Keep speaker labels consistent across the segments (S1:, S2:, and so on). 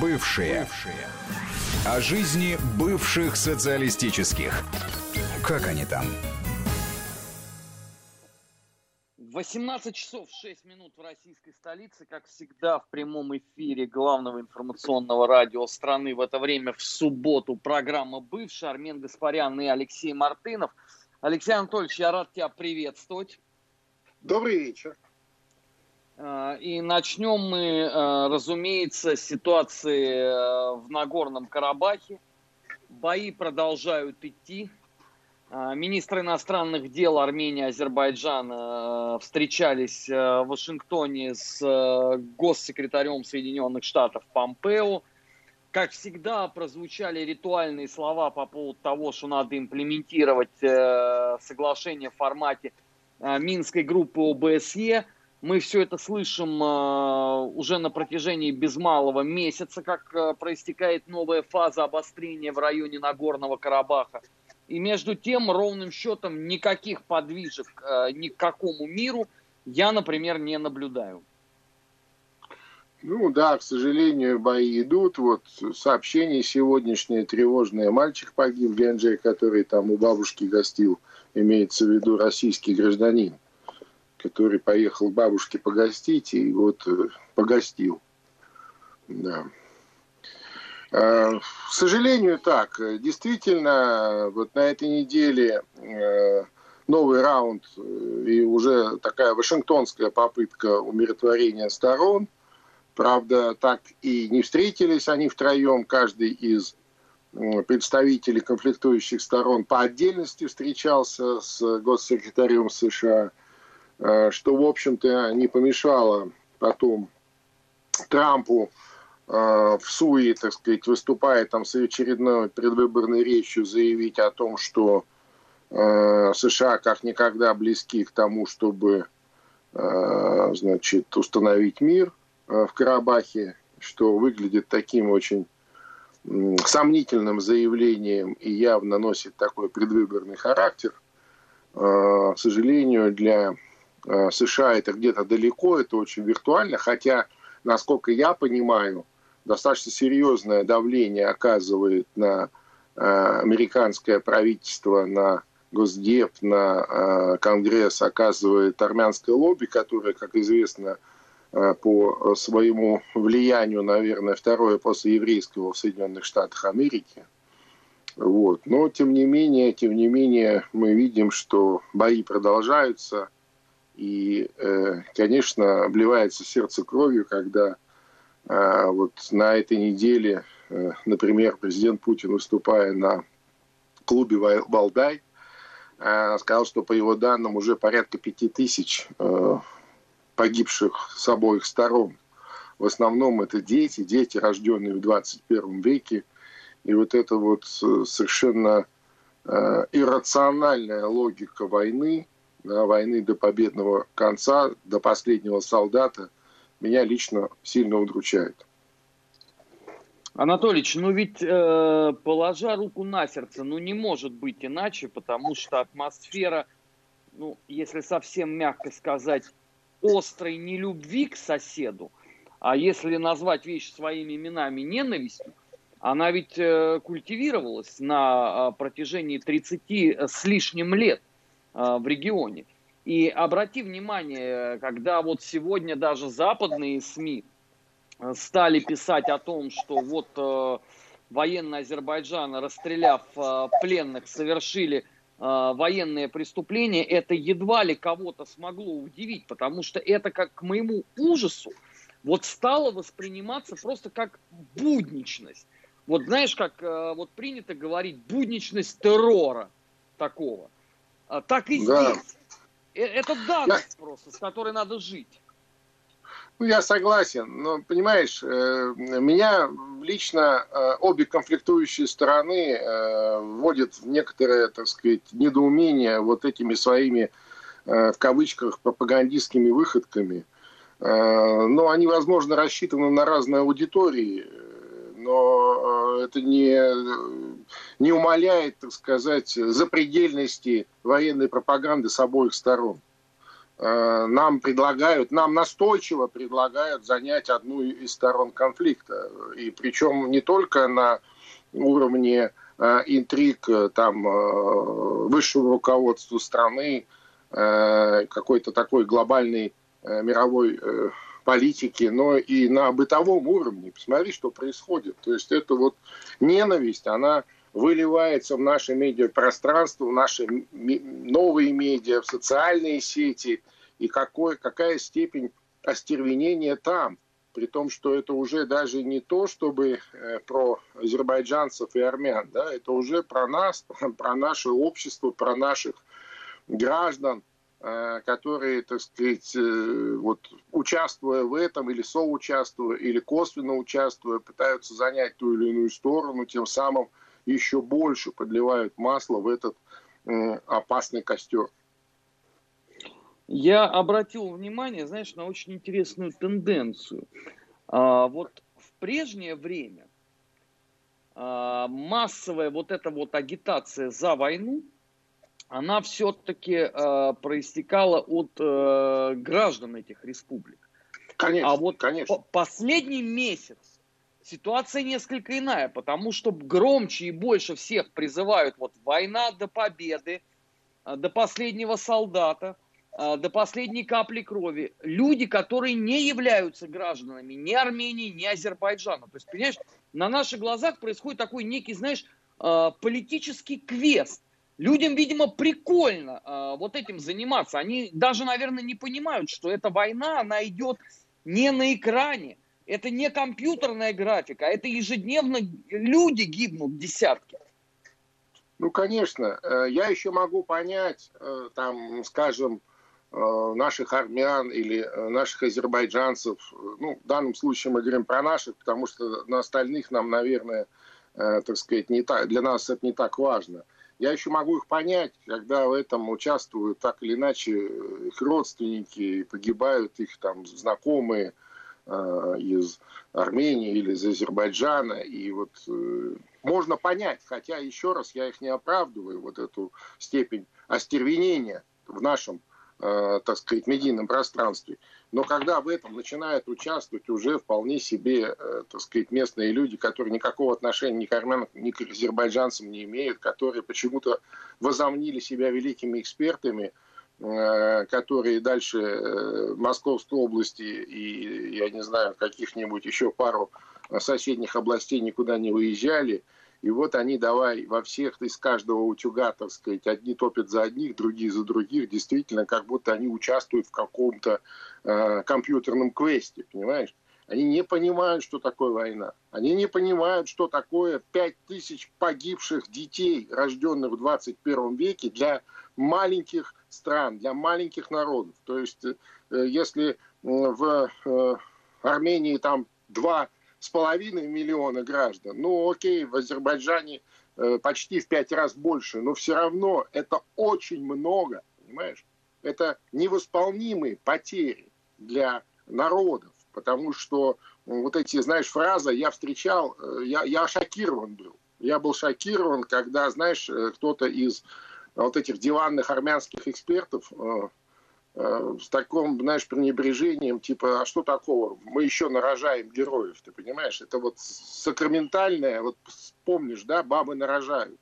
S1: Бывшие. Бывшие. О жизни бывших социалистических. Как они там?
S2: 18 часов 6 минут в российской столице, как всегда, в прямом эфире главного информационного радио страны в это время в субботу программа «Бывший» Армен Гаспарян и Алексей Мартынов. Алексей Анатольевич, я рад тебя приветствовать.
S3: Добрый вечер.
S2: А, и начнем мы, а, разумеется, с ситуации а, в Нагорном Карабахе. Бои продолжают идти. Министры иностранных дел Армении и Азербайджана встречались в Вашингтоне с госсекретарем Соединенных Штатов Помпео. Как всегда, прозвучали ритуальные слова по поводу того, что надо имплементировать соглашение в формате Минской группы ОБСЕ – мы все это слышим э, уже на протяжении без малого месяца, как э, проистекает новая фаза обострения в районе Нагорного Карабаха. И между тем, ровным счетом, никаких подвижек э, ни к какому миру я, например, не наблюдаю.
S3: Ну да, к сожалению, бои идут. Вот сообщение сегодняшнее тревожное. Мальчик погиб в Генже, который там у бабушки гостил. Имеется в виду российский гражданин который поехал бабушке погостить и вот э, погостил. Да. А, к сожалению, так. Действительно, вот на этой неделе э, новый раунд э, и уже такая вашингтонская попытка умиротворения сторон. Правда, так и не встретились они втроем, каждый из представителей конфликтующих сторон по отдельности встречался с госсекретарем США – что, в общем-то, не помешало потом Трампу э, в Суе, так сказать, выступая там с очередной предвыборной речью, заявить о том, что э, США как никогда близки к тому, чтобы значит, установить мир в Карабахе, что выглядит таким очень сомнительным заявлением и явно носит такой предвыборный характер. К сожалению, для Э, США это где-то далеко, это очень виртуально, хотя, насколько я понимаю, достаточно серьезное давление оказывает на э, американское правительство, на Госдеп, на э, Конгресс оказывает армянское лобби, которое, как известно, по своему влиянию, наверное, второе после еврейского в Соединенных Штатах Америки. Вот. Но, тем не менее, тем не менее, мы видим, что бои продолжаются – и, э, конечно, обливается сердце кровью, когда э, вот на этой неделе, э, например, президент Путин, выступая на клубе «Валдай», сказал, что по его данным уже порядка пяти тысяч погибших с обоих сторон. В основном это дети, дети, рожденные в 21 веке. И вот эта вот совершенно иррациональная логика войны, войны до победного конца, до последнего солдата, меня лично сильно удручает.
S2: Анатолич, ну ведь э, положа руку на сердце, ну не может быть иначе, потому что атмосфера, ну если совсем мягко сказать, острой нелюбви к соседу, а если назвать вещи своими именами ненавистью, она ведь э, культивировалась на э, протяжении 30 с лишним лет – Э, в регионе. И обрати внимание, когда вот сегодня даже западные СМИ э, стали писать о том, что вот э, военные Азербайджана, расстреляв э, пленных, совершили э, военные преступления, это едва ли кого-то смогло удивить, потому что это, как к моему ужасу, вот стало восприниматься просто как будничность. Вот знаешь, как э, вот принято говорить, будничность террора такого. А, так и да. здесь. Э, это данность я... просто, с которой надо жить.
S3: Ну, я согласен, но, понимаешь, э, меня лично э, обе конфликтующие стороны вводят в некоторое, так сказать, недоумение вот этими своими, в кавычках, пропагандистскими выходками. Но они, возможно, рассчитаны на разные аудитории, но это не не умаляет, так сказать, запредельности военной пропаганды с обоих сторон. э, нам предлагают, нам настойчиво предлагают занять одну из сторон конфликта. И причем не только на уровне э, интриг там высшего руководства страны, какой-то такой глобальной мировой политики, но и на бытовом уровне. Посмотри, что происходит. То есть это вот ненависть, она выливается в наше медиапространство, в наши новые медиа, в социальные сети, и какой, какая степень остервенения там. При том, что это уже даже не то, чтобы э, про азербайджанцев и армян, да, это уже про нас, про наше общество, про наших граждан, которые, так сказать, э, вот, участвуя в этом или соучаствуя, или косвенно участвуя, пытаются занять ту или иную сторону, тем самым еще больше подливают масло в этот опасный костер.
S2: Я обратил внимание, знаешь, на очень интересную тенденцию. А, вот в прежнее время а, массовая вот эта вот агитация за войну, она все-таки а, проистекала от а, граждан этих республик.
S3: Конечно,
S2: а вот
S3: конечно.
S2: последний месяц ситуация несколько иная, потому что громче и больше всех призывают вот война до победы, а, до последнего солдата, а, до последней капли крови. Люди, которые не являются гражданами ни Армении, ни Азербайджана. То есть, понимаешь, на наших глазах происходит такой некий, знаешь, а, политический квест. Людям, видимо, прикольно вот этим заниматься. Они даже, наверное, не понимают, что эта война, она идет не на экране, это не компьютерная графика, а это ежедневно люди гибнут десятки.
S3: Ну, конечно. Э, я еще могу понять, э, там, скажем, э, наших армян или наших азербайджанцев. Ну, в данном случае мы говорим про наших, потому что на остальных нам, наверное, так сказать, не так, для нас это не так важно. Я еще могу их понять, когда в этом участвуют так или иначе их родственники, погибают их там знакомые, Э, из Армении или из Азербайджана. И вот э, можно понять, хотя еще раз я их не оправдываю, вот эту степень остервенения в нашем, э, так сказать, медийном пространстве. Но когда в этом начинают участвовать уже вполне себе, так сказать, местные люди, которые никакого отношения ни к армянам, ни к азербайджанцам не имеют, которые почему-то возомнили себя великими экспертами – Э, которые дальше э, Московской области и, я не знаю, каких-нибудь еще пару соседних областей никуда не выезжали. И вот они давай во всех из каждого утюга, так сказать, одни топят за одних, другие за других, действительно, как будто они участвуют в каком-то э, компьютерном квесте, понимаешь? Они не понимают, что такое война. Они не понимают, что такое 5000 погибших детей, рожденных в 21 веке для маленьких стран, для маленьких народов. То есть, э, если в э, Армении там два с половиной миллиона граждан, ну окей, в Азербайджане э, почти в пять раз больше, но все равно это очень много, понимаешь? Это невосполнимые потери для народов, потому что вот эти, знаешь, фразы я встречал, я, я шокирован был. Я был шокирован, когда, знаешь, кто-то из вот этих диванных армянских экспертов э, э, с таким, знаешь, пренебрежением, типа, а что такого? Мы еще нарожаем героев, ты понимаешь? Это вот сакраментальное, вот помнишь, да, бабы нарожают.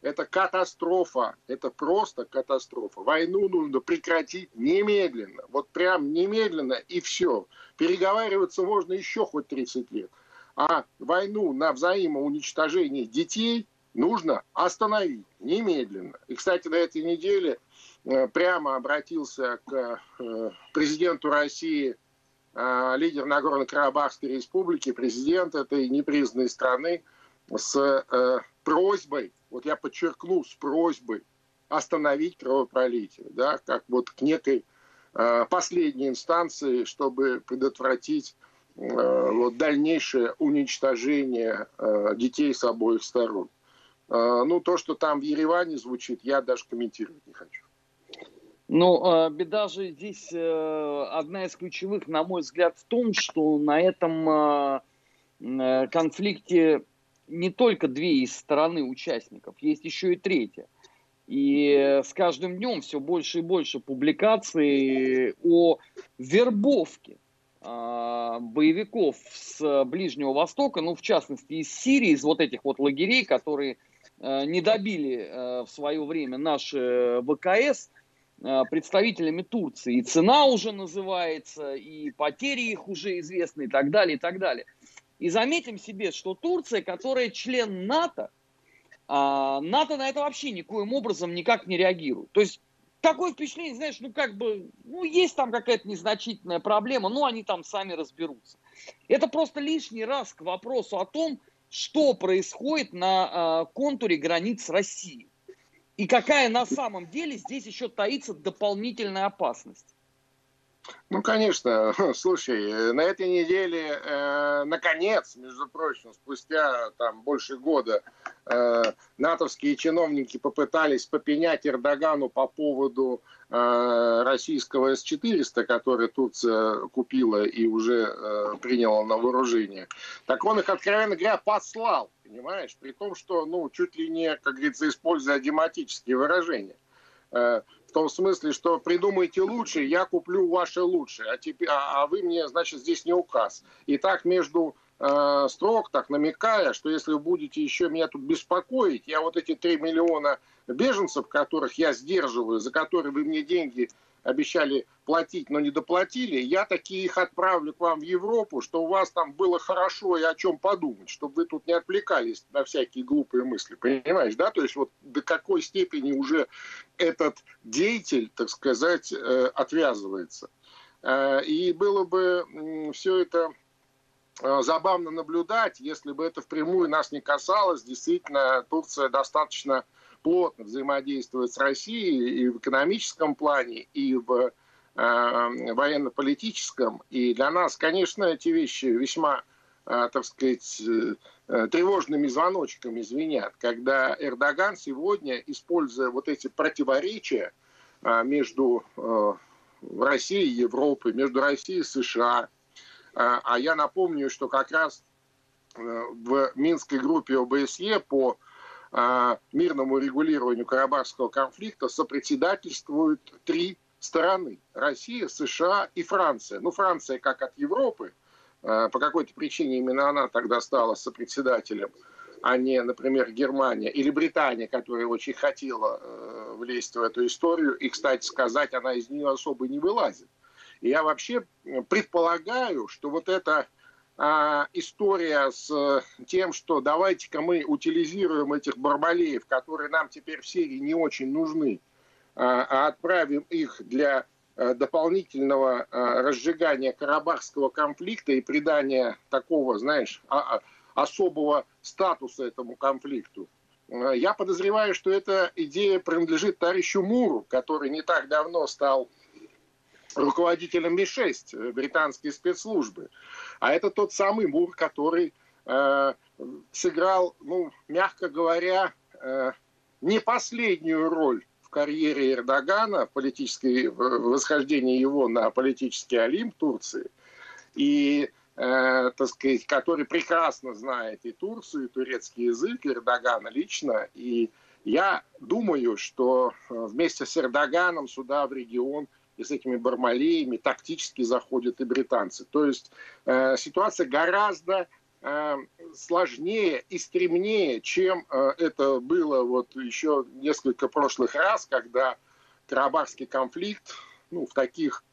S3: Это катастрофа, это просто катастрофа. Войну нужно прекратить немедленно, вот прям немедленно и все. Переговариваться можно еще хоть 30 лет. А войну на взаимоуничтожение детей – нужно остановить немедленно. И, кстати, на этой неделе э, прямо обратился к э, президенту России э, лидер Нагорно-Карабахской республики, президент этой непризнанной страны, с просьбой, вот я подчеркну, с просьбой остановить кровопролитие, да, как вот к некой последней инстанции, чтобы предотвратить вот, дальнейшее уничтожение детей с обоих сторон. Ну, то, что там в Ереване звучит, я даже комментировать не хочу.
S2: Ну, а, беда же здесь э, одна из ключевых, на мой взгляд, в том, что на этом а, э, конфликте не только две из стороны участников, есть еще и третья. И с каждым днем все больше и больше публикаций о вербовке э, боевиков с Ближнего Востока, ну, в частности, из Сирии, из вот этих вот лагерей, которые э, не добили в свое время наши ВКС, представителями Турции. И цена уже называется, и потери их уже известны, и так далее, и так далее. И заметим себе, что Турция, которая член НАТО, а НАТО на это вообще никоим образом никак не реагирует. То есть такое впечатление, знаешь, ну как бы, ну есть там какая-то незначительная проблема, ну они там сами разберутся. Это просто лишний раз к вопросу о том, что происходит на э, контуре границ России. И какая на самом деле здесь еще таится дополнительная опасность.
S3: Ну, конечно. Слушай, на этой неделе, э, наконец, между прочим, спустя там больше года, э, натовские чиновники попытались попенять Эрдогану по поводу э, российского С-400, который Турция купила и уже э, приняла на вооружение. Так он их, откровенно говоря, послал, понимаешь? При том, что, ну, чуть ли не, как говорится, используя дематические выражения. Э, в том смысле, что придумайте лучше, я куплю ваше лучшее, а, теперь, а, а вы мне, значит, здесь не указ. И так между э, строк, так намекая, что если вы будете еще меня тут беспокоить, я вот эти 3 миллиона беженцев, которых я сдерживаю, за которые вы мне деньги обещали платить, но не доплатили, я такие их отправлю к вам в Европу, что у вас там было хорошо и о чем подумать, чтобы вы тут не отвлекались на всякие глупые мысли. Понимаешь, да? То есть вот до какой степени уже этот деятель, так сказать, э, отвязывается. Э, и было бы все это э, забавно наблюдать, если бы это впрямую нас не касалось. Действительно, Турция достаточно плотно взаимодействует с Россией и в экономическом плане, и в э, военно-политическом. И для нас, конечно, эти вещи весьма, э, так сказать, э, тревожными звоночками звенят, когда Эрдоган сегодня, используя вот эти противоречия между Россией и Европой, между Россией и США, а я напомню, что как раз в Минской группе ОБСЕ по мирному регулированию Карабахского конфликта сопредседательствуют три стороны. Россия, США и Франция. Ну, Франция как от Европы, а, по какой-то причине именно она тогда стала сопредседателем, а не, например, Германия или Британия, которая очень хотела э, влезть в эту историю. И, кстати сказать, она из нее особо не вылазит. И я вообще предполагаю, что вот это а, история с э, тем, что давайте-ка мы утилизируем этих барбалеев, которые нам теперь в Сирии не очень нужны, а, а отправим их для э, дополнительного э, разжигания карабахского конфликта и придания такого, знаешь, а, особого статуса этому конфликту. Я подозреваю, что эта идея принадлежит товарищу Муру, который не так давно стал руководителем Ми-6, британской спецслужбы. А это тот самый Мур, который э, сыграл, ну, мягко говоря, э, не последнюю роль в карьере Эрдогана, в политической в восхождении его на политический Олимп Турции. И э, так сказать, который прекрасно знает и Турцию, и турецкий язык, Эрдогана лично. И я думаю, что э, вместе с Эрдоганом сюда, в регион, и с этими бармалеями тактически заходят и британцы. То есть э, ситуация гораздо э, сложнее и стремнее, чем э, это было вот еще несколько прошлых раз, когда Карабахский конфликт ну, в таких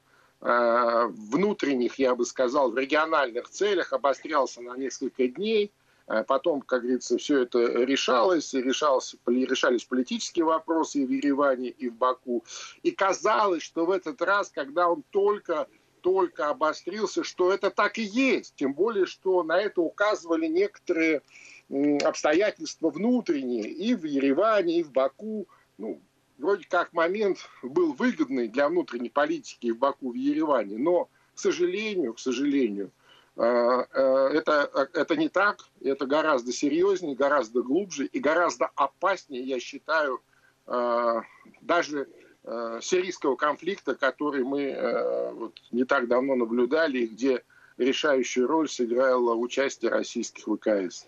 S3: э, внутренних, я бы сказал, в региональных целях обострялся на несколько дней – потом, как говорится, все это решалось, решалось, решались политические вопросы и в Ереване, и в Баку. И казалось, что в этот раз, когда он только только обострился, что это так и есть. Тем более, что на это указывали некоторые обстоятельства внутренние и в Ереване, и в Баку. Ну, вроде как момент был выгодный для внутренней политики в Баку, в Ереване, но, к сожалению, к сожалению, Э, э, это, это не так, это гораздо серьезнее, гораздо глубже и гораздо опаснее, я считаю, э, даже сирийского конфликта, который мы вот не так давно наблюдали, где решающую роль сыграло участие российских ВКС.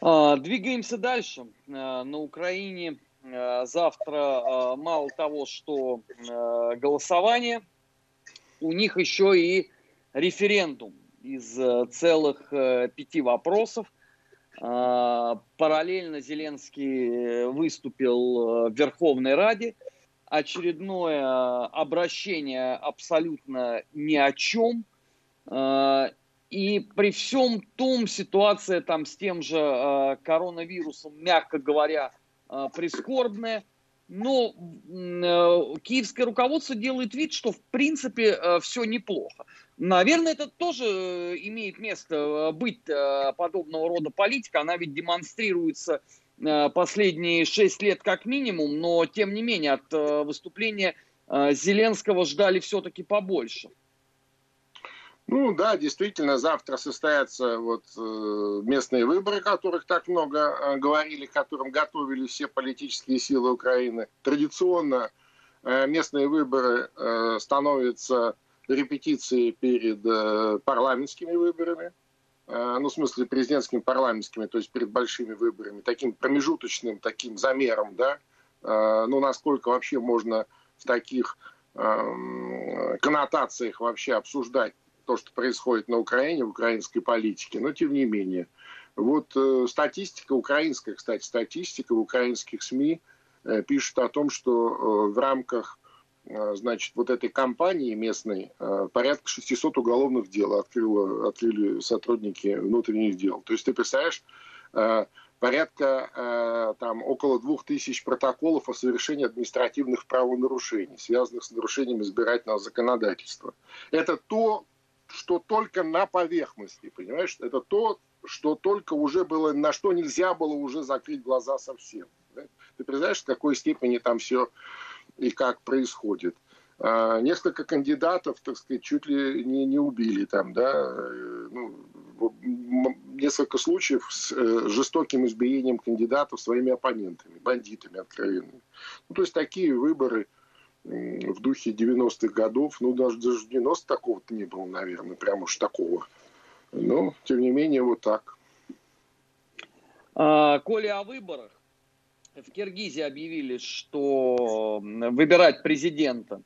S2: А, двигаемся дальше. На Украине завтра мало того, что голосование, у них еще и референдум из целых пяти вопросов. Параллельно Зеленский выступил в Верховной Раде. Очередное обращение абсолютно ни о чем. И при всем том ситуация там с тем же э, коронавирусом, мягко говоря, э, прискорбная. Но э, киевское руководство делает вид, что в принципе э, все неплохо. Наверное, это тоже э, имеет место быть подобного рода политика. Она ведь демонстрируется последние шесть лет как минимум, но тем не менее от выступления Зеленского ждали все-таки побольше.
S3: Ну да, действительно, завтра состоятся вот э, местные выборы, которых так много э, говорили, к которым готовили все политические силы Украины. Традиционно э, местные выборы становятся репетицией перед парламентскими выборами, ну, в смысле, президентскими парламентскими, то есть перед большими выборами, таким промежуточным таким замером, да, ну, насколько вообще можно в таких эм, коннотациях вообще обсуждать то, что происходит на Украине, в украинской политике, но тем не менее. Вот э, статистика, украинская, кстати, статистика в украинских СМИ э, пишет о том, что э, в рамках э, значит, вот этой кампании местной э, порядка 600 уголовных дел открыло, открыли сотрудники внутренних дел. То есть ты представляешь, э, порядка там около двух тысяч протоколов о совершении административных правонарушений, связанных с нарушением избирательного законодательства. Это то, что только на поверхности, понимаешь? Это то, что только уже было, на что нельзя было уже закрыть глаза совсем. Да? Ты представляешь, в какой степени там все и как происходит. А, несколько кандидатов, так сказать, чуть ли не, не убили там, да, э, ну, несколько случаев с э, жестоким избиением кандидатов своими оппонентами, бандитами откровенными. Ну, то есть такие выборы – в духе 90-х годов. Ну, даже, даже 90 такого-то не было, наверное, прям уж такого. Но, тем не менее, вот так.
S2: А, Коля, о выборах. В Киргизии объявили, что выбирать президента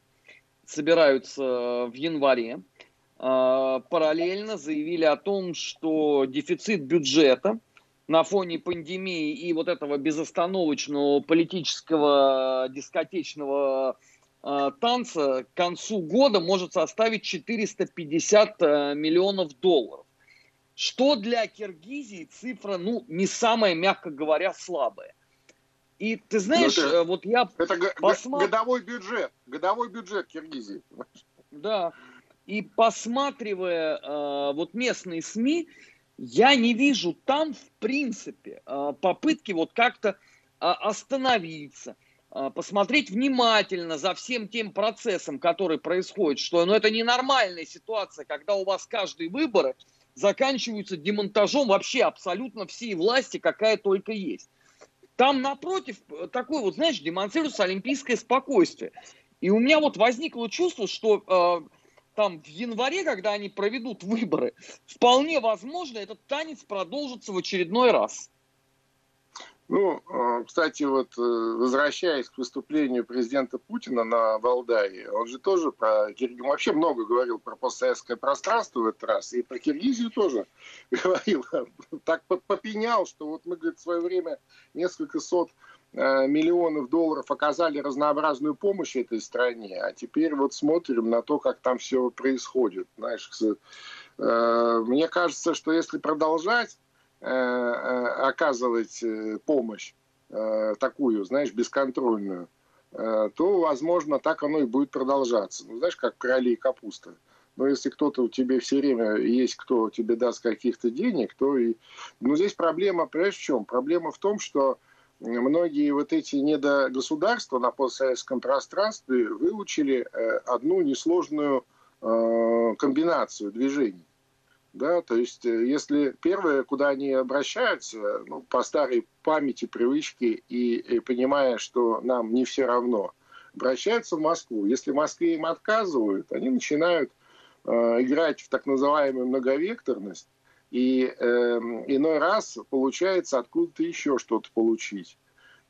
S2: собираются в январе. А, параллельно заявили о том, что дефицит бюджета на фоне пандемии и вот этого безостановочного политического дискотечного танца к концу года может составить 450 э, миллионов долларов. Что для Киргизии цифра, ну, не самая, мягко говоря, слабая. И ты знаешь, это,
S3: э, вот я Это посмотр... годовой бюджет, годовой бюджет Киргизии.
S2: Да. И посматривая э, вот местные СМИ, я не вижу там, в принципе, э, попытки вот как-то э, остановиться, посмотреть внимательно за всем тем процессом, который происходит, что ну, это ненормальная ситуация, когда у вас каждые выборы заканчиваются демонтажом вообще абсолютно всей власти, какая только есть. Там напротив такое вот, знаешь, демонстрируется олимпийское спокойствие. И у меня вот возникло чувство, что э, там в январе, когда они проведут выборы, вполне возможно этот танец продолжится в очередной раз.
S3: Ну, а, кстати, вот э, возвращаясь к выступлению президента Путина на Валдае, он же тоже про Киргизию, вообще много говорил про постсоветское пространство в этот раз, и про Киргизию тоже говорил. Так попенял, что вот мы, говорит, в свое время несколько сот э, миллионов долларов оказали разнообразную помощь этой стране, а теперь вот смотрим на то, как там все происходит. Знаешь, э, мне кажется, что если продолжать Э, э, оказывать э, помощь такую, знаешь, бесконтрольную, то, возможно, так оно и будет продолжаться. Ну, знаешь, как короли и капуста. Но если кто-то у тебя все время есть, кто тебе даст каких-то денег, то и... Ну, здесь проблема, понимаешь, в чем? Проблема в том, что многие вот эти недогосударства на постсоветском пространстве выучили одну несложную комбинацию движений. Да, то есть, э, если первое, куда они обращаются, ну, по старой памяти, привычке и, и понимая, что нам не все равно, обращаются в Москву. Если в Москве им отказывают, они начинают э, играть в так называемую многовекторность, и э, иной раз получается откуда-то еще что-то получить.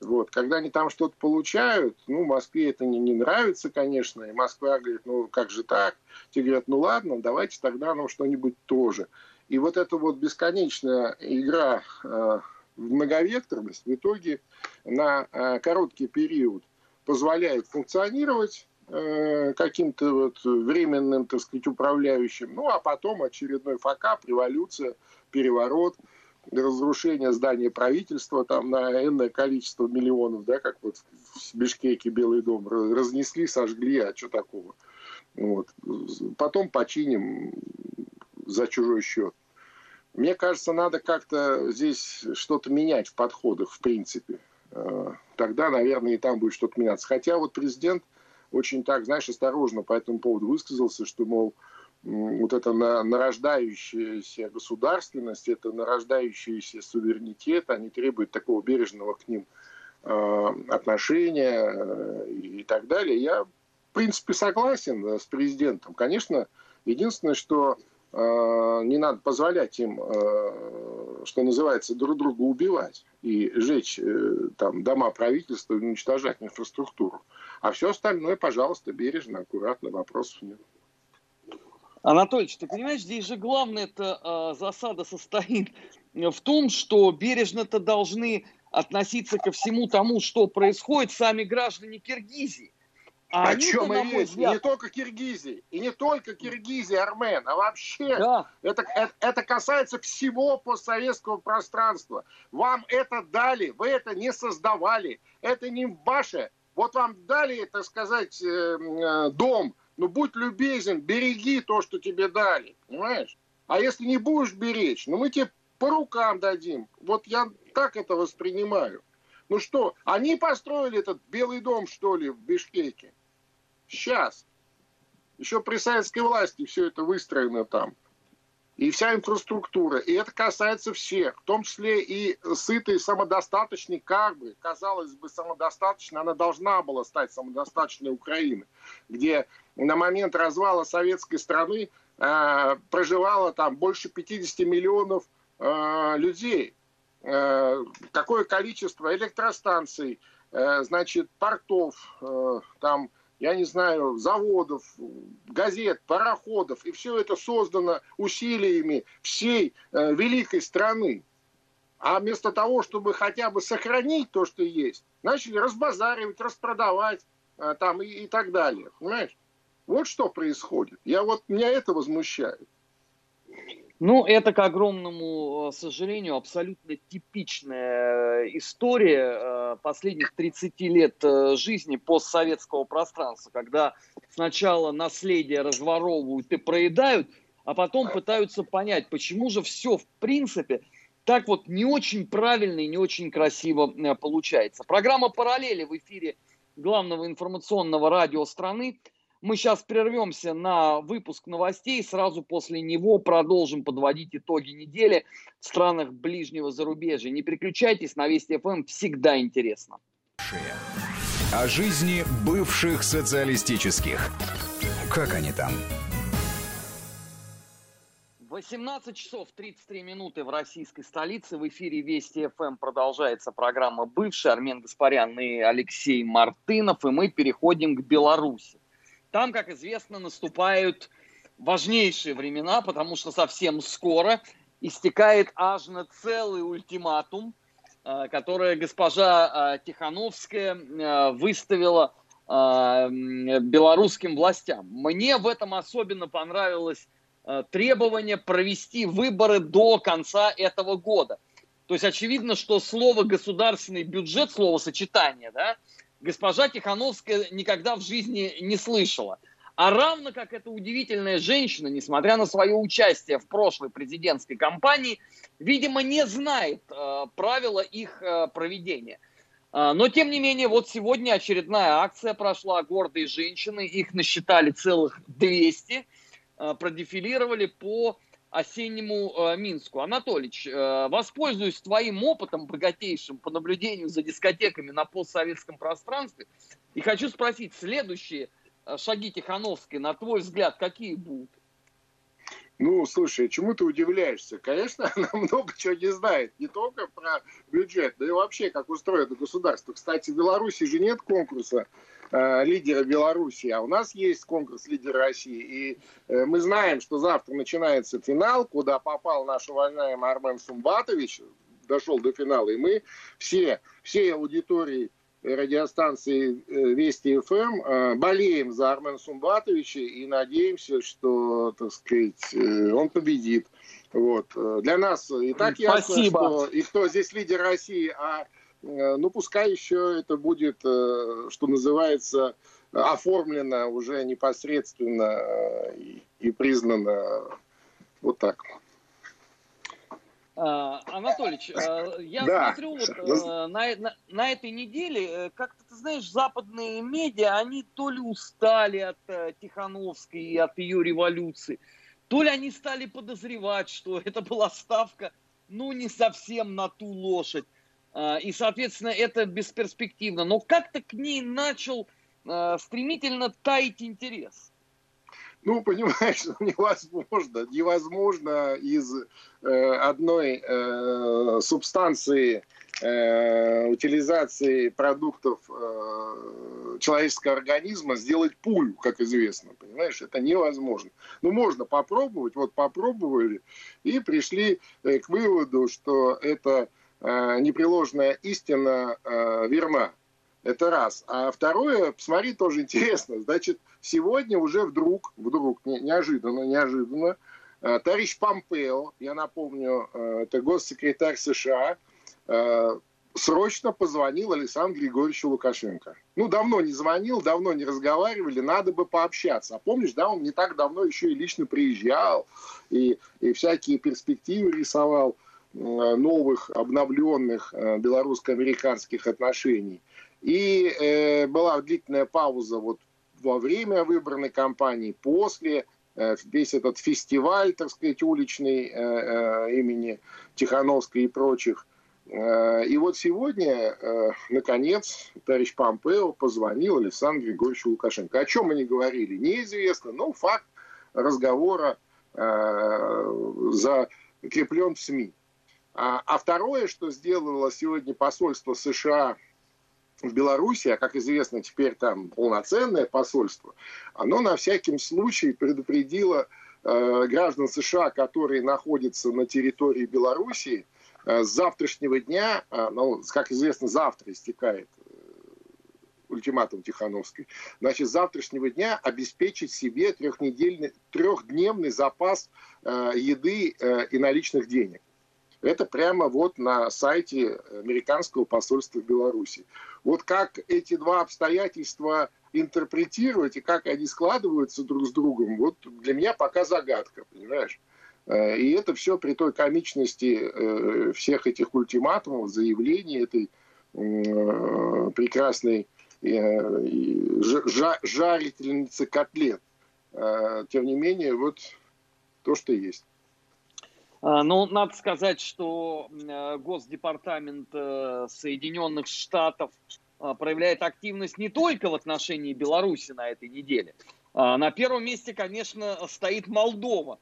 S3: Вот, когда они там что-то получают, ну, Москве это не, не нравится, конечно, и Москва говорит, ну, как же так? Те говорят, ну, ладно, давайте тогда нам что-нибудь тоже. И вот эта вот бесконечная игра э, многовекторность в итоге на э, короткий период позволяет функционировать э, каким-то вот временным, так сказать, управляющим, ну, а потом очередной факап, революция, переворот – разрушение здания правительства там на энное количество миллионов, да, как вот в Бишкеке Белый дом разнесли, сожгли, а что такого? Вот. Потом починим за чужой счет. Мне кажется, надо как-то здесь что-то менять в подходах, в принципе. А, тогда, наверное, и там будет что-то меняться. Хотя вот президент очень так, знаешь, осторожно по этому поводу высказался, что, мол, вот эта нарождающаяся государственность, это нарождающийся суверенитет, они требуют такого бережного к ним э, отношения э, и так далее. Я, в принципе, согласен с президентом. Конечно, единственное, что э, не надо позволять им, что называется, друг друга убивать и жечь там дома правительства и уничтожать инфраструктуру. А все остальное, пожалуйста, бережно, аккуратно, вопросов нет.
S2: Анатольевич, ты понимаешь, здесь же главная эта э, засада состоит в том, что бережно-то должны относиться ко всему тому, что происходит сами граждане Киргизии.
S3: А О чем и речь? Взгляд... Не только Киргизии. И не только Киргизии, Армен, а вообще да. это, это, это касается всего постсоветского пространства. Вам это дали, вы это не создавали. Это не ваше. Вот вам дали, так сказать, э, э, дом, ну, будь любезен, береги то, что тебе дали, понимаешь? А если не будешь беречь, ну, мы тебе по рукам дадим. Вот я так это воспринимаю. Ну что, они построили этот Белый дом, что ли, в Бишкеке? Сейчас. Еще при советской власти все это выстроено там и вся инфраструктура. И это касается всех, в том числе и сытой, самодостаточной, как бы, казалось бы, самодостаточной, она должна была стать самодостаточной Украины, где на момент развала советской страны э, проживало там больше 50 миллионов э, людей. Э, какое количество электростанций, э, значит, портов, э, там я не знаю, заводов, газет, пароходов. И все это создано усилиями всей э, великой страны. А вместо того, чтобы хотя бы сохранить то, что есть, начали разбазаривать, распродавать э, там и, и так далее. Понимаешь? Вот что происходит. Я вот, меня это возмущает.
S2: Ну, это, к огромному э, сожалению, абсолютно типичная э, история э, последних 30 лет жизни постсоветского пространства, когда сначала наследие разворовывают и проедают, а потом пытаются понять, почему же все, в принципе, так вот не очень правильно и не очень красиво получается. Программа «Параллели» в эфире главного информационного радио страны – мы сейчас прервемся на выпуск новостей, сразу после него продолжим подводить итоги недели в странах ближнего зарубежья. Не переключайтесь, на Вести ФМ всегда интересно.
S1: О жизни бывших социалистических. Как они там?
S2: 18 часов 33 минуты в российской столице. В эфире Вести ФМ продолжается программа «Бывший». Армен Гаспарян и Алексей Мартынов. И мы переходим к Беларуси. Там, как известно, наступают важнейшие времена, потому что совсем скоро истекает аж на целый ультиматум, э, который госпожа э, Тихановская э, выставила белорусским властям. Мне в этом особенно понравилось требование провести выборы до конца этого года. То есть очевидно, что слово государственный бюджет, слово сочетание, да, госпожа Тихановская никогда в жизни не слышала. А равно как эта удивительная женщина, несмотря на свое участие в прошлой президентской кампании, видимо, не знает э, правила их э, проведения. Э, но, тем не менее, вот сегодня очередная акция прошла «Гордые женщины». Их насчитали целых 200. Э, продефилировали по осеннему э, Минску. Анатолич, э, воспользуюсь твоим опытом богатейшим по наблюдению за дискотеками на постсоветском пространстве и хочу спросить, следующие э, шаги Тихановской, на твой взгляд, какие будут?
S3: Ну, слушай, чему ты удивляешься? Конечно, она много чего не знает. Не только про бюджет, да и вообще, как устроено государство. Кстати, в Беларуси же нет конкурса лидера Беларуси, а у нас есть конкурс лидера России. И э, мы знаем, что завтра начинается финал, куда попал наш уважаемый Армен Сумбатович, дошел до финала. И мы все, всей аудитории радиостанции э, Вести ФМ э, болеем за Армена Сумбатовича и надеемся, что, так сказать, э, он победит. Вот. Для нас и так ясно, Спасибо. что и кто здесь лидер России, а ну пускай еще это будет, что называется, оформлено уже непосредственно и, и признано вот так.
S2: А, Анатольевич, а, я да. смотрю, вот, э, на, на, на этой неделе, э, как-то, ты знаешь, западные медиа, они то ли устали от э, Тихановской и от ее революции, то ли они стали подозревать, что это была ставка, ну, не совсем на ту лошадь. А, и, соответственно, это бесперспективно. Но как-то к ней начал стремительно таять интерес.
S3: Ну, понимаешь, ну, невозможно. Невозможно из э, одной э, субстанции э, утилизации продуктов э, человеческого организма сделать пулю, как известно. Понимаешь, это невозможно. Ну, можно попробовать. Вот попробовали и пришли э, к выводу, что это э, непреложная истина э, верна. Это раз. А второе, посмотри, тоже интересно. Значит, сегодня уже вдруг, вдруг, неожиданно, неожиданно, э, товарищ Помпео, я напомню, э, это госсекретарь США, э, срочно позвонил Александру Григорьевичу Лукашенко. Ну, давно не звонил, давно не разговаривали, надо бы пообщаться. А помнишь, да, он не так давно еще и лично приезжал, и, и всякие перспективы рисовал новых, обновленных белорусско-американских отношений – и э, была длительная пауза вот во время выборной кампании, после э, весь этот фестиваль, так сказать, уличный э, э, имени Тихановской и прочих. Э, и вот сегодня, э, наконец, товарищ Помпео позвонил Александру Григорьевичу Лукашенко. О чем они говорили, неизвестно, но факт разговора э, закреплен в СМИ. А, а второе, что сделало сегодня посольство США в Беларуси, а как известно теперь там полноценное посольство, оно на всякий случай предупредило э, граждан США, которые находятся на территории Беларуси, э, с завтрашнего дня, э, ну, как известно, завтра истекает э, ультиматум Тихановской, значит, с завтрашнего дня обеспечить себе трехдневный, трехдневный запас э, еды э, и наличных денег. Это прямо вот на сайте американского посольства в Беларуси. Вот как эти два обстоятельства интерпретировать и как они складываются друг с другом, вот для меня пока загадка, понимаешь? Э, и это все при той комичности э, всех этих ультиматумов, заявлений этой э, прекрасной жарительницы котлет. Тем не менее, вот то, что есть.
S2: А, ну, надо сказать, что э, Госдепартамент э, Соединенных Штатов а, проявляет активность не только в отношении Беларуси на этой неделе. А, на первом месте, конечно, стоит Молдова,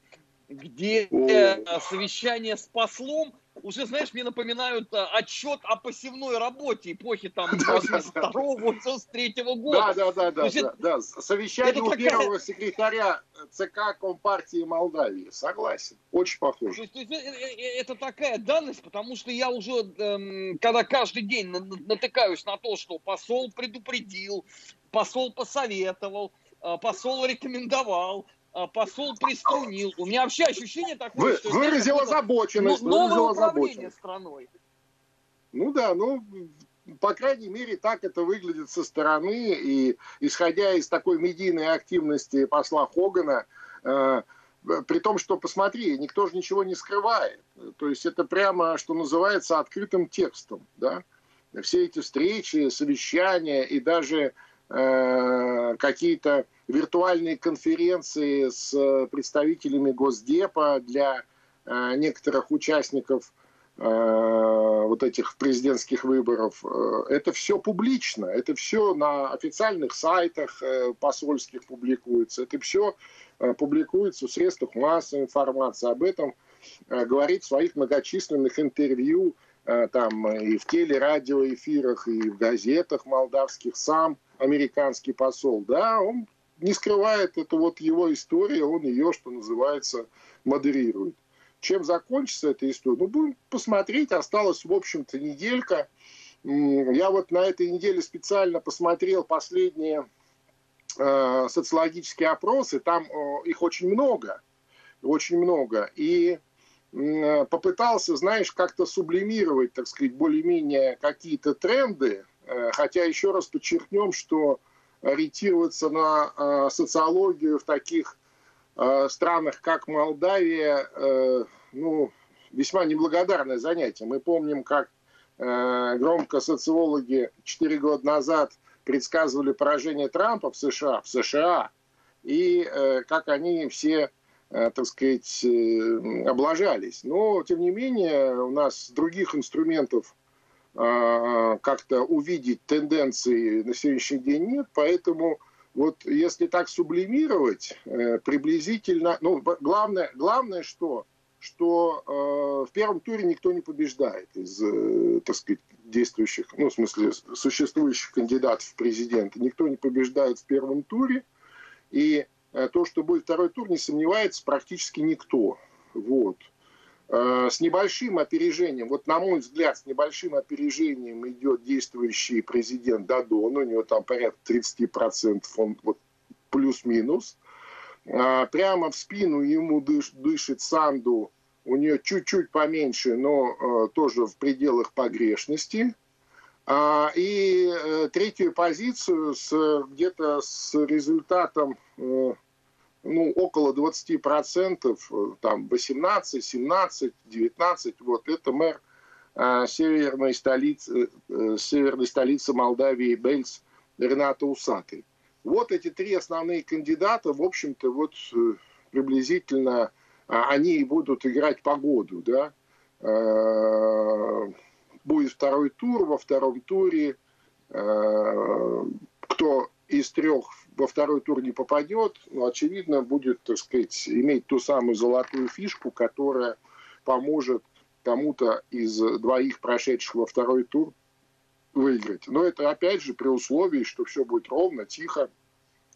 S2: где э, совещание с послом уже, знаешь, мне напоминают а, отчет о посевной работе эпохи там 22-го, с третьего года.
S3: Да, да, да, да, да, Совещание у первого секретаря ЦК Компартии Молдавии. Согласен. Очень похоже.
S2: То есть, это такая данность, потому что я уже, эм, когда каждый день натыкаюсь на то, что посол предупредил, посол посоветовал, э, посол рекомендовал, посол приструнил. У меня вообще ощущение такое,
S3: Вы, что... Выразил озабоченность.
S2: Новое управление страной.
S3: Ну да, ну, по крайней мере, так это выглядит со стороны. И исходя из такой медийной активности посла Хогана, э, при том, что, посмотри, никто же ничего не скрывает. То есть это прямо, что называется, открытым текстом. Да? Все эти встречи, совещания и даже э, какие-то виртуальные конференции с представителями Госдепа для э, некоторых участников э, вот этих президентских выборов, это все публично, это все на официальных сайтах посольских публикуется, это все публикуется в средствах массовой информации. Об этом говорит в своих многочисленных интервью там и в телерадиоэфирах, и в газетах молдавских сам американский посол. Да, он не скрывает, это вот его история, он ее, что называется, модерирует. Чем закончится эта история? Ну, будем посмотреть. Осталась, в общем-то, неделька. Я вот на этой неделе специально посмотрел последние э, социологические опросы. Там э, их очень много. Очень много. И э, попытался, знаешь, как-то сублимировать, так сказать, более-менее какие-то тренды. Э, хотя еще раз подчеркнем, что ориентироваться на э, социологию в таких э, странах, как Молдавия, ну, весьма неблагодарное занятие. Мы помним, как громко социологи 4 года назад предсказывали поражение Трампа в США, в США, и как они все, так сказать, э, облажались. Но, тем не менее, у нас других инструментов а, как-то увидеть тенденции на сегодняшний день нет, поэтому вот если так сублимировать, э, приблизительно, ну, главное, главное что, что э, в первом туре никто не побеждает из, э, так сказать, действующих, ну, в смысле, существующих кандидатов в президенты. Никто не побеждает в первом туре, и э, то, что будет второй тур, не сомневается практически никто. Вот. Э, с небольшим опережением, вот на мой взгляд, с небольшим опережением идет действующий президент Дадон, у него там порядка 30%, он вот плюс-минус. А, прямо в спину ему дыш, дышит Санду, у нее чуть-чуть поменьше, но э, тоже в пределах погрешности. И э, третью позицию с, где-то с результатом около 20%, э, там 18, 17, 19, вот это мэр э, северной столицы, э, северной столицы Молдавии Бельс Рената Усатый. Вот эти три основные кандидата, в общем-то, вот э, приблизительно а, они и будут играть по году, да. Э, будет второй тур, во втором туре кто из трех во второй тур не попадет, но, очевидно, будет, так сказать, иметь ту самую золотую фишку, которая поможет кому-то из двоих прошедших во второй тур выиграть. Но это, опять же, при условии, что все будет ровно, тихо,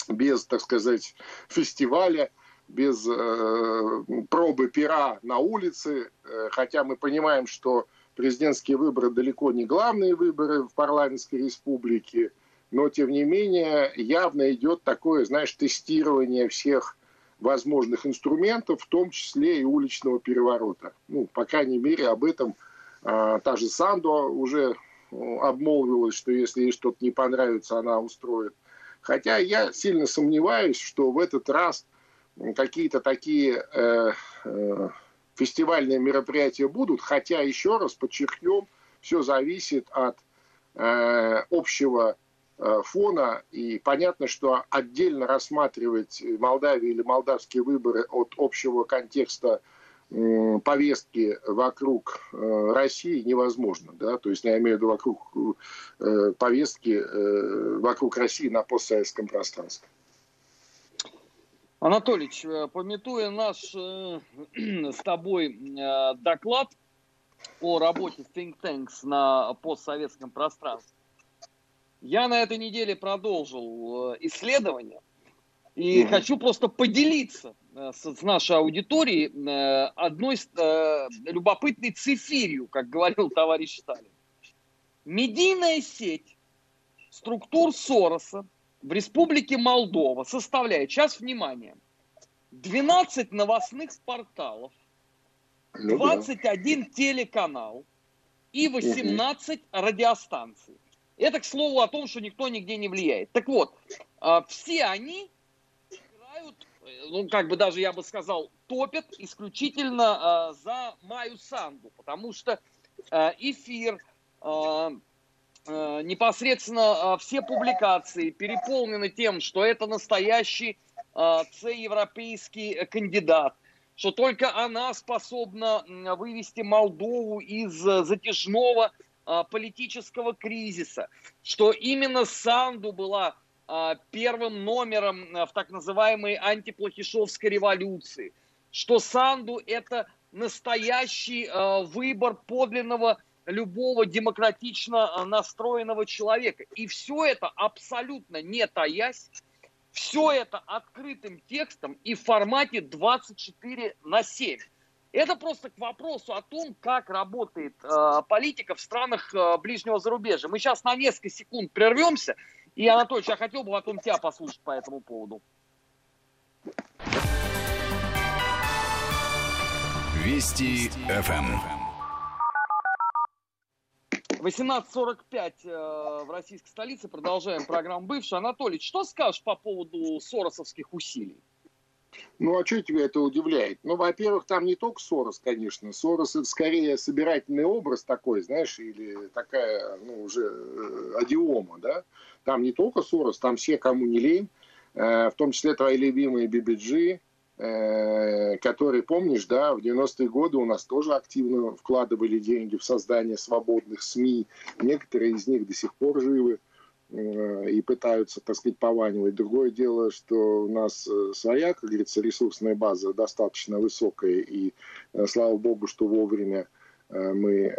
S3: без, так сказать, фестиваля, без э, пробы пера на улице, э, хотя мы понимаем, что президентские выборы далеко не главные выборы в парламентской республике – но тем не менее явно идет такое, знаешь, тестирование всех возможных инструментов, в том числе и уличного переворота. Ну, по крайней мере, об этом а, та же Сандо уже обмолвилась, что если ей что-то не понравится, она устроит. Хотя я сильно сомневаюсь, что в этот раз какие-то такие э, э, фестивальные мероприятия будут, хотя, еще раз подчеркнем, все зависит от э, общего Э, фона, и понятно, что отдельно рассматривать Молдавию или молдавские выборы от общего контекста повестки вокруг э, России невозможно. Да? То есть я имею в виду вокруг э, повестки вокруг России на постсоветском пространстве.
S2: Анатолич, пометуя наш с тобой доклад о работе Think Tanks на постсоветском пространстве, я на этой неделе продолжил э, исследование и mm хочу просто поделиться э, с, с нашей аудиторией э, одной любопытной цифирью, как говорил товарищ Сталин. Медийная сеть структур Сороса в Республике Молдова составляет, сейчас внимание, 12 новостных порталов, 21 ну, телеканал и 18 радиостанций. Это, к слову, о том, что никто нигде не влияет. Так вот, а, все они играют, ну, как бы даже я бы сказал, топят исключительно а, за Маю Санду, потому что а, эфир, непосредственно все публикации переполнены тем, что это настоящий европейский кандидат, что только она способна вывести Молдову из затяжного политического кризиса, что именно Санду была первым номером в так называемой антиплохишовской революции, что Санду это настоящий выбор подлинного любого демократично настроенного человека. И все это абсолютно не таясь, все это открытым текстом и в формате 24 на 7. Это просто к вопросу о том, как работает э, политика в странах э, ближнего зарубежья. Мы сейчас на несколько секунд прервемся. И, Анатольевич, я хотел бы потом тебя послушать по этому поводу.
S1: Вести ФМ.
S2: 18.45 э, в российской столице. Продолжаем программу «Бывший». Анатолий, что скажешь по поводу соросовских усилий?
S3: Ну, а что тебя это удивляет? Ну, во-первых, там не только Сорос, конечно. Сорос – это скорее собирательный образ такой, знаешь, или такая, ну, уже э, адиома, да? Там не только Сорос, там все, кому не лень, э, в том числе твои любимые BBG, Э, который, помнишь, да, в 90-е годы у нас тоже активно вкладывали деньги в создание свободных СМИ. Некоторые из них до сих пор живы и пытаются, так сказать, пованивать. Другое дело, что у нас э, своя, как говорится, ресурсная база достаточно высокая, и слава богу, что вовремя мы,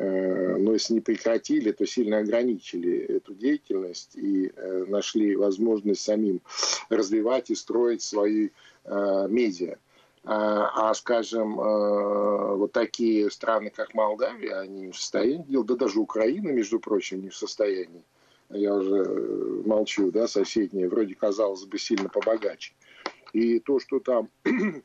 S3: но если не прекратили, то сильно ограничили эту деятельность и нашли возможность самим развивать и строить свои Э, медиа. А, а, скажем, э, вот такие страны, как Молдавия, они не в состоянии да даже Украина, между прочим, не в состоянии. Я уже э, молчу, да, соседние, вроде казалось бы, сильно побогаче. И то, что там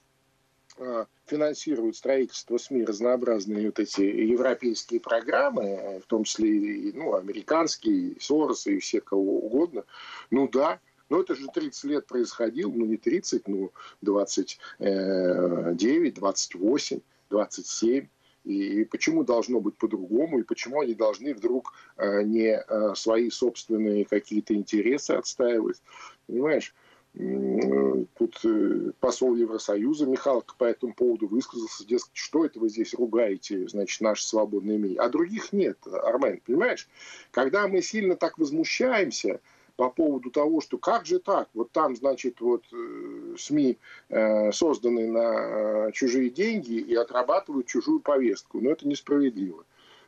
S3: финансируют строительство СМИ разнообразные вот эти европейские программы, в том числе и ну, американские, и Сорос, и все кого угодно, ну да, но это же 30 лет происходило, ну не 30, ну 29, 28, 27. И почему должно быть по-другому, и почему они должны вдруг э, не э, свои собственные какие-то интересы отстаивать. Понимаешь? Тут э, посол Евросоюза Михалко по этому поводу высказался, дескать, что это вы здесь ругаете, значит, наши свободные МИДи. А других нет, Армен, понимаешь? Когда мы сильно так возмущаемся, по поводу того, что как же так, вот там, значит, вот э, СМИ э, созданы на э, чужие деньги и отрабатывают чужую повестку, но это несправедливо.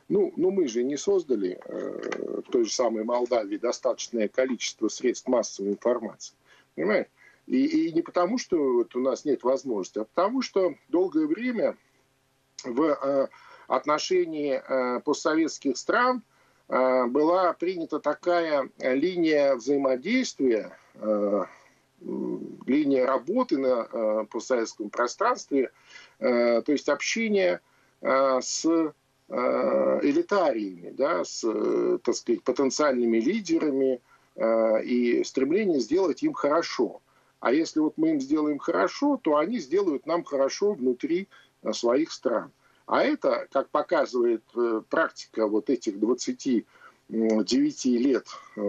S3: Ну, ну мы же не создали э, в той же самой Молдавии достаточное количество средств массовой информации, понимаешь? И, и не потому, что вот у нас нет возможности, а потому, что долгое время в э, отношении э, постсоветских стран – была принята такая линия взаимодействия, э, линия работы на э, постсоветском пространстве, то есть общение с элитариями, да, с, так сказать, потенциальными лидерами и стремление сделать им хорошо. А если вот мы им сделаем хорошо, то они сделают нам хорошо внутри своих стран. А это, как показывает э, практика вот этих 29 лет э,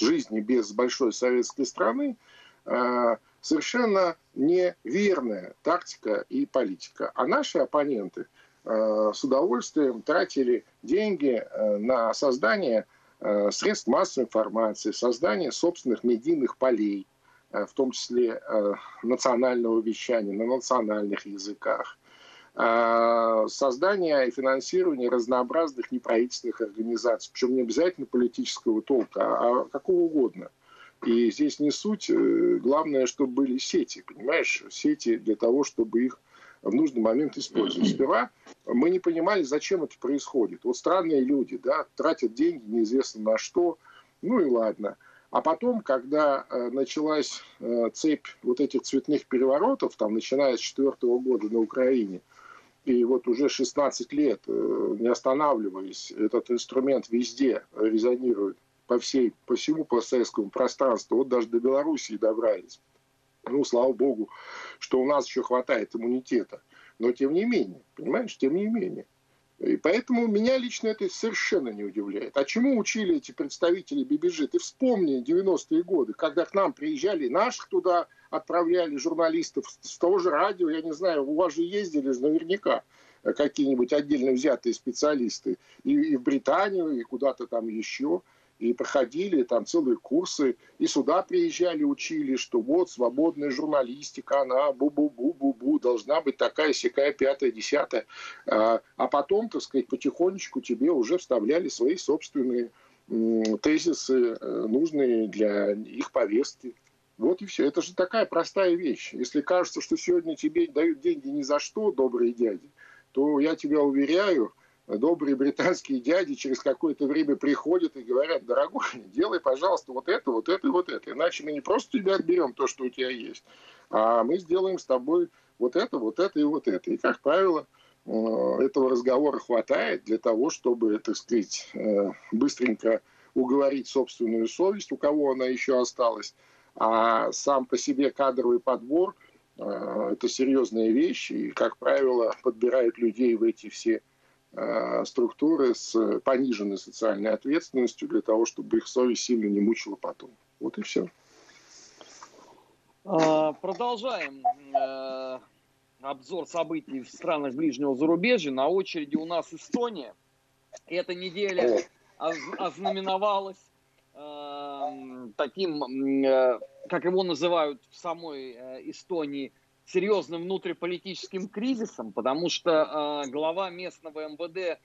S3: жизни без большой советской страны, э, совершенно неверная тактика и политика. А наши оппоненты с удовольствием тратили деньги на создание средств массовой информации, создание собственных медийных полей, в том числе национального вещания на национальных языках, создание и финансирование разнообразных неправительственных организаций, причем не обязательно политического толка, а какого угодно. И здесь не суть, э, главное, чтобы были сети, понимаешь, сети для того, чтобы их в нужный момент использовать. Сперва мы не понимали, зачем это происходит. Вот странные люди, да, тратят деньги неизвестно на что, ну и ладно. А потом, когда э, началась э, цепь вот этих цветных переворотов, там, начиная с четвертого года на Украине – и вот уже 16 лет, э, не останавливаясь, этот инструмент везде резонирует по, всей, по всему постсоветскому пространству. Вот даже до Белоруссии добрались. Ну, слава богу, что у нас еще хватает иммунитета. Но тем не менее, понимаешь, тем не менее. И поэтому меня лично это совершенно не удивляет. А чему учили эти представители ББЖ? Ты вспомни 90-е годы, когда к нам приезжали, наших туда отправляли журналистов с того же радио, я не знаю, у вас же ездили наверняка какие-нибудь отдельно взятые специалисты и, и в Британию, и куда-то там еще и проходили там целые курсы, и сюда приезжали, учили, что вот свободная журналистика, она бу-бу-бу-бу-бу, должна быть такая, сякая, пятая, десятая. А, а потом, так сказать, потихонечку тебе уже вставляли свои собственные тезисы, э, нужные для их повестки. Вот и все. Это же такая простая вещь. Если кажется, что сегодня тебе дают деньги ни за что, добрые дяди, то я тебя уверяю, добрые британские дяди через какое-то время приходят и говорят, дорогой, делай, пожалуйста, вот это, вот это и вот это. Иначе мы не просто тебя отберем то, что у тебя есть, а мы сделаем с тобой вот это, вот это и вот это. И, как правило, э, этого разговора хватает для того, чтобы, так сказать, э, быстренько уговорить собственную совесть, у кого она еще осталась. А сам по себе кадровый подбор э, – это серьезная вещь, и, как правило, подбирают людей в эти все структуры с пониженной социальной ответственностью для того, чтобы их совесть сильно не мучила потом. Вот и все.
S2: А, продолжаем э, обзор событий в странах ближнего зарубежья. На очереди у нас Эстония. Эта неделя ознаменовалась э, таким, как его называют в самой Эстонии, серьезным внутриполитическим кризисом, потому что э, глава местного МВД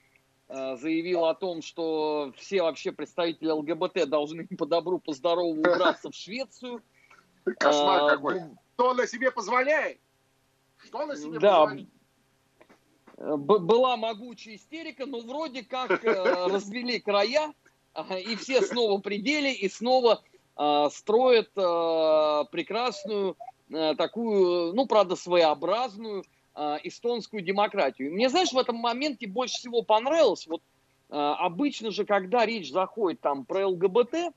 S2: э, заявил о том, что все вообще представители ЛГБТ должны по добру, по здорову убраться в Швецию.
S3: Кошмар а, какой. Что он на себе позволяет? Что на себе да. позволяет?
S2: Была могучая истерика, но вроде как э, развели края, и все снова пределе, и снова э, строят э, прекрасную Э, такую, ну, правда, своеобразную э, эстонскую демократию. Мне, знаешь, в этом моменте больше всего понравилось, вот э, обычно же, когда речь заходит там про ЛГБТ,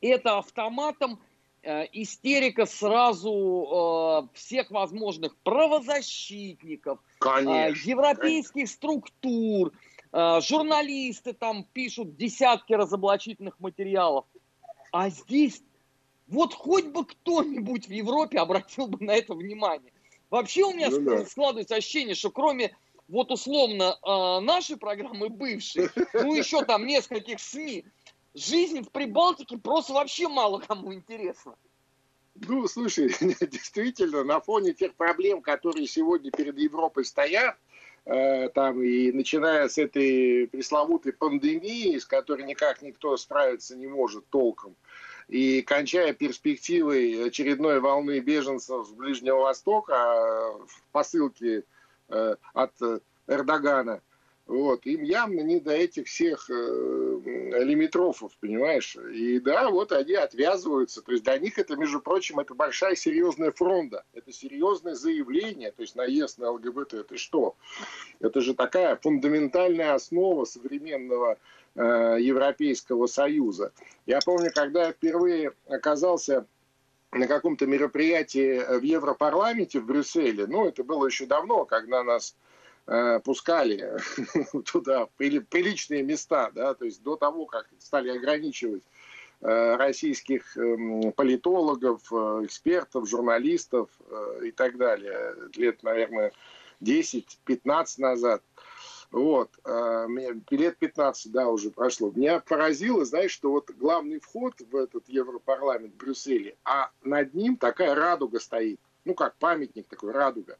S2: это автоматом истерика сразу э, всех возможных правозащитников, конечно, э, европейских конечно. структур, э, журналисты там пишут десятки разоблачительных материалов. А здесь вот хоть бы кто-нибудь в Европе обратил бы на это внимание. Вообще у меня ну, да. складывается ощущение, что кроме вот условно э, нашей программы бывшей, ну еще там нескольких СМИ, жизнь в Прибалтике просто вообще мало кому интересна.
S3: Ну, слушай, действительно, на фоне тех проблем, которые сегодня перед Европой стоят, э, там и начиная с этой пресловутой пандемии, с которой никак никто справиться не может толком, и кончая перспективой очередной волны беженцев с Ближнего Востока а, в посылке э, от Эрдогана, вот, им явно не до этих всех э, лимитрофов, понимаешь? И да, вот они отвязываются. То есть для них это, между прочим, это большая серьезная фронта. Это серьезное заявление. То есть наезд на ЛГБТ это что? Это же такая фундаментальная основа современного Э, Европейского Союза. Я помню, когда я впервые оказался на каком-то мероприятии в Европарламенте в Брюсселе, ну, это было еще давно, когда нас э, пускали туда, в приличные места, да, то есть до того, как стали ограничивать э, российских э, политологов, э, экспертов, журналистов э, и так далее, лет, наверное, 10-15 назад. Вот, а, лет 15, да, уже прошло. Меня поразило, знаешь, что вот главный вход в этот Европарламент в Брюсселе, а над ним такая радуга стоит. Ну, как памятник такой, радуга.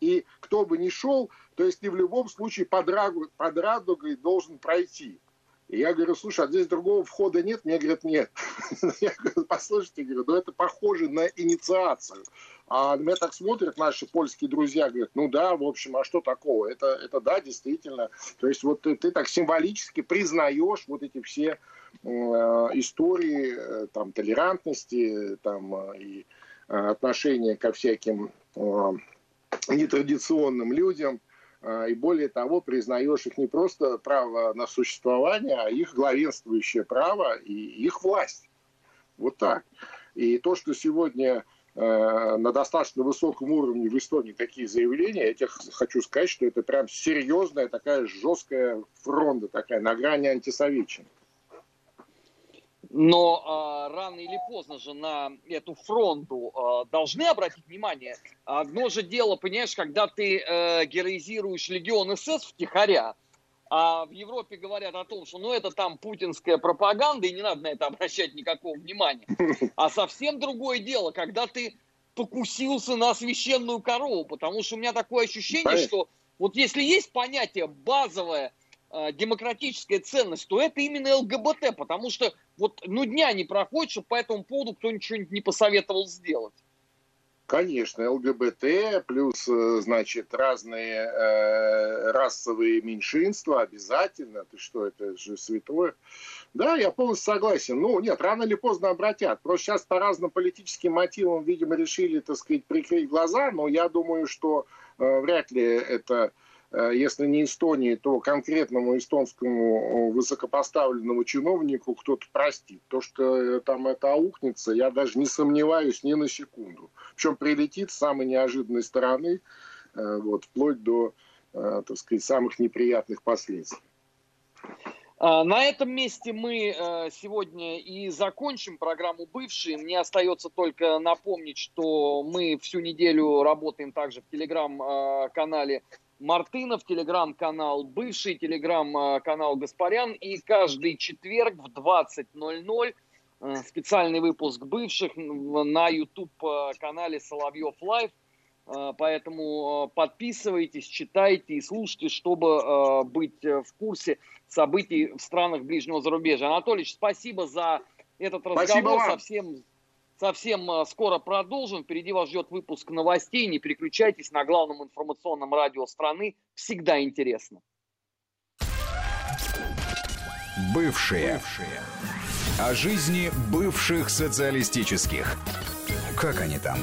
S3: И кто бы ни шел, то есть ты в любом случае под, радугой, под радугой должен пройти. Я говорю, слушай, а здесь другого входа нет? Мне говорят, нет. Я говорю, послушайте, говорю, ну это похоже на инициацию. А меня так смотрят наши польские друзья, говорят, ну да, в общем, а что такого? Это, это да, действительно. То есть вот ты, ты так символически признаешь вот эти все э, истории э, там, толерантности там, э, и э, отношения ко всяким э, нетрадиционным людям. А, и более того, признаешь их не просто право на существование, а их главенствующее право и их власть. Вот так. И то, что сегодня э, на достаточно высоком уровне в Эстонии такие заявления, я тебе хочу сказать, что это прям серьезная такая жесткая фронта такая на грани антисоветчины.
S2: Но э, рано или поздно же на эту фронту э, должны обратить внимание. Одно же дело, понимаешь, когда ты э, героизируешь легион СС втихаря, а в Европе говорят о том, что ну это там путинская пропаганда, и не надо на это обращать никакого внимания. А совсем другое дело, когда ты покусился на священную корову, потому что у меня такое ощущение, что вот если есть понятие базовое – демократическая ценность, то это именно ЛГБТ, потому что вот ну дня не проходит, чтобы по этому поводу кто ничего не посоветовал сделать.
S3: Конечно, ЛГБТ плюс, э, значит, разные э, расовые меньшинства обязательно. Ты что, это же святое. Да, я полностью согласен. Ну, нет, рано или поздно обратят. Просто сейчас по разным политическим мотивам, видимо, решили, так сказать, прикрыть глаза, но я думаю, что э, вряд ли это Э, если не Эстонии, то конкретному эстонскому высокопоставленному чиновнику кто-то простит. То, что э, там это аукнется, я даже не сомневаюсь ни на секунду. Причем прилетит с самой неожиданной стороны, э, вот, вплоть до, так сказать, самых неприятных последствий.
S2: А, на этом месте мы сегодня и закончим программу «Бывшие». Мне остается только напомнить, что мы всю неделю работаем также в телеграм-канале Мартынов, телеграм-канал бывший, телеграм-канал Гаспарян. И каждый четверг в 20.00 э, специальный выпуск бывших на YouTube-канале Соловьев Лайв. Э, поэтому э, подписывайтесь, читайте и слушайте, чтобы быть в курсе событий в странах ближнего зарубежья. Анатолий, спасибо за этот разговор. Спасибо Совсем совсем э, скоро продолжим. Впереди вас ждет выпуск новостей. Не переключайтесь на главном информационном радио страны. Всегда интересно.
S1: Бывшие. Бывшие. О жизни бывших социалистических. Как они там?